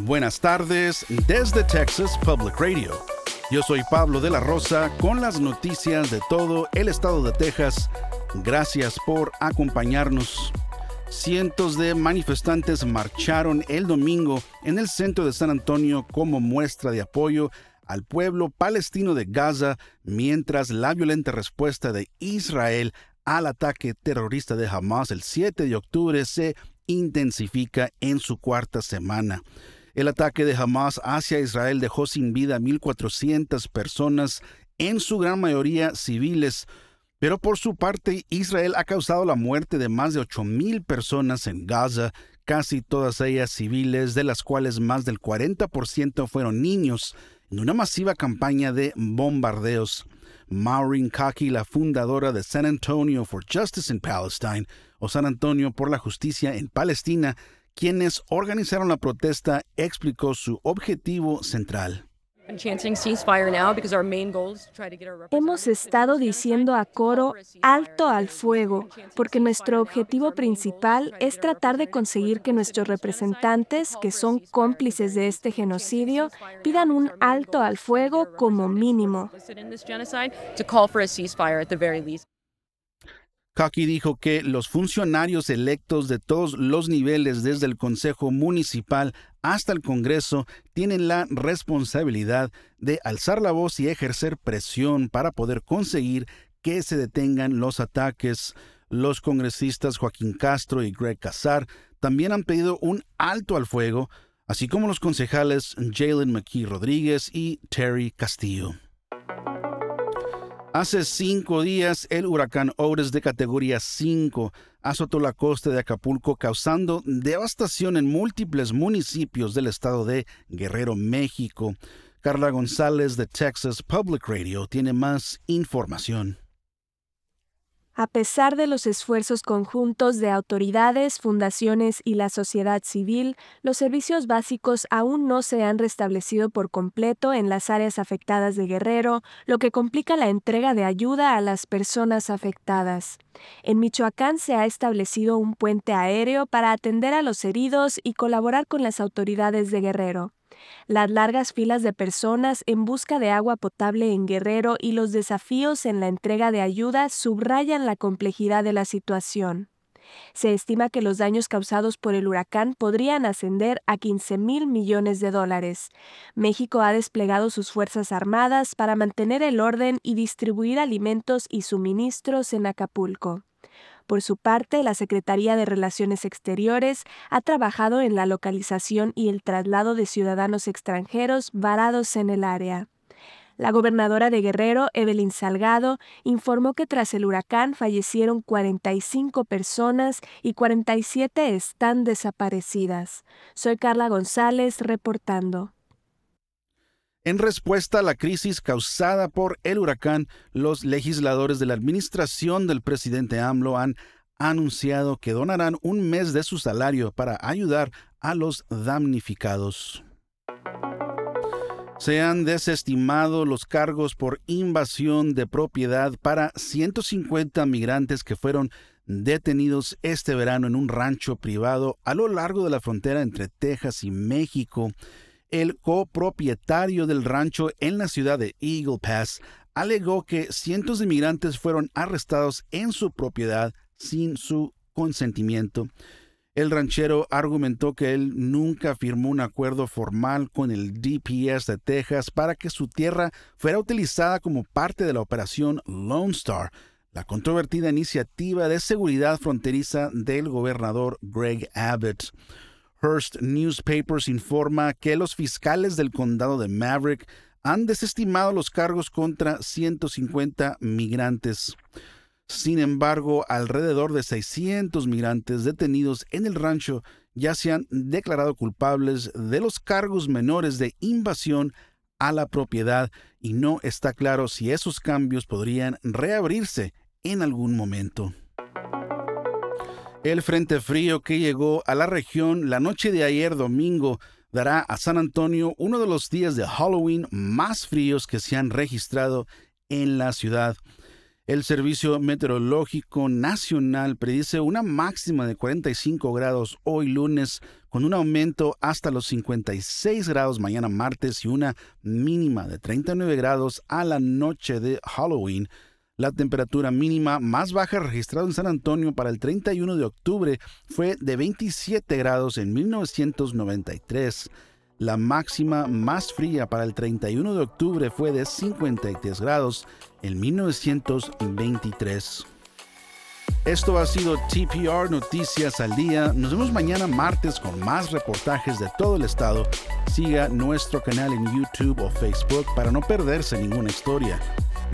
Buenas tardes desde Texas Public Radio. Yo soy Pablo de la Rosa con las noticias de todo el estado de Texas. Gracias por acompañarnos. Cientos de manifestantes marcharon el domingo en el centro de San Antonio como muestra de apoyo al pueblo palestino de Gaza mientras la violenta respuesta de Israel al ataque terrorista de Hamas el 7 de octubre se intensifica en su cuarta semana. El ataque de Hamas hacia Israel dejó sin vida a 1.400 personas, en su gran mayoría civiles, pero por su parte Israel ha causado la muerte de más de 8.000 personas en Gaza, casi todas ellas civiles, de las cuales más del 40% fueron niños, en una masiva campaña de bombardeos. Maureen Kaki, la fundadora de San Antonio for Justice in Palestine, o San Antonio por la Justicia en Palestina, quienes organizaron la protesta, explicó su objetivo central. Hemos estado diciendo a coro alto al fuego, porque nuestro objetivo principal es tratar de conseguir que nuestros representantes, que son cómplices de este genocidio, pidan un alto al fuego como mínimo. Kaki dijo que los funcionarios electos de todos los niveles, desde el Consejo Municipal hasta el Congreso, tienen la responsabilidad de alzar la voz y ejercer presión para poder conseguir que se detengan los ataques. Los congresistas Joaquín Castro y Greg Casar también han pedido un alto al fuego, así como los concejales Jalen McKee Rodríguez y Terry Castillo. Hace cinco días, el huracán Otis de categoría 5 azotó la costa de Acapulco, causando devastación en múltiples municipios del estado de Guerrero, México. Carla González de Texas Public Radio tiene más información. A pesar de los esfuerzos conjuntos de autoridades, fundaciones y la sociedad civil, los servicios básicos aún no se han restablecido por completo en las áreas afectadas de Guerrero, lo que complica la entrega de ayuda a las personas afectadas. En Michoacán se ha establecido un puente aéreo para atender a los heridos y colaborar con las autoridades de Guerrero. Las largas filas de personas en busca de agua potable en Guerrero y los desafíos en la entrega de ayuda subrayan la complejidad de la situación. Se estima que los daños causados por el huracán podrían ascender a 15 mil millones de dólares. México ha desplegado sus Fuerzas Armadas para mantener el orden y distribuir alimentos y suministros en Acapulco. Por su parte, la Secretaría de Relaciones Exteriores ha trabajado en la localización y el traslado de ciudadanos extranjeros varados en el área. La gobernadora de Guerrero, Evelyn Salgado, informó que tras el huracán fallecieron 45 personas y 47 están desaparecidas. Soy Carla González reportando. En respuesta a la crisis causada por el huracán, los legisladores de la administración del presidente AMLO han anunciado que donarán un mes de su salario para ayudar a los damnificados. Se han desestimado los cargos por invasión de propiedad para 150 migrantes que fueron detenidos este verano en un rancho privado a lo largo de la frontera entre Texas y México el copropietario del rancho en la ciudad de Eagle Pass alegó que cientos de migrantes fueron arrestados en su propiedad sin su consentimiento. El ranchero argumentó que él nunca firmó un acuerdo formal con el DPS de Texas para que su tierra fuera utilizada como parte de la operación Lone Star, la controvertida iniciativa de seguridad fronteriza del gobernador Greg Abbott. Hearst Newspapers informa que los fiscales del condado de Maverick han desestimado los cargos contra 150 migrantes. Sin embargo, alrededor de 600 migrantes detenidos en el rancho ya se han declarado culpables de los cargos menores de invasión a la propiedad y no está claro si esos cambios podrían reabrirse en algún momento. El frente frío que llegó a la región la noche de ayer domingo dará a San Antonio uno de los días de Halloween más fríos que se han registrado en la ciudad. El Servicio Meteorológico Nacional predice una máxima de 45 grados hoy lunes, con un aumento hasta los 56 grados mañana martes y una mínima de 39 grados a la noche de Halloween. La temperatura mínima más baja registrada en San Antonio para el 31 de octubre fue de 27 grados en 1993. La máxima más fría para el 31 de octubre fue de 53 grados en 1923. Esto ha sido TPR Noticias al Día. Nos vemos mañana martes con más reportajes de todo el estado. Siga nuestro canal en YouTube o Facebook para no perderse ninguna historia.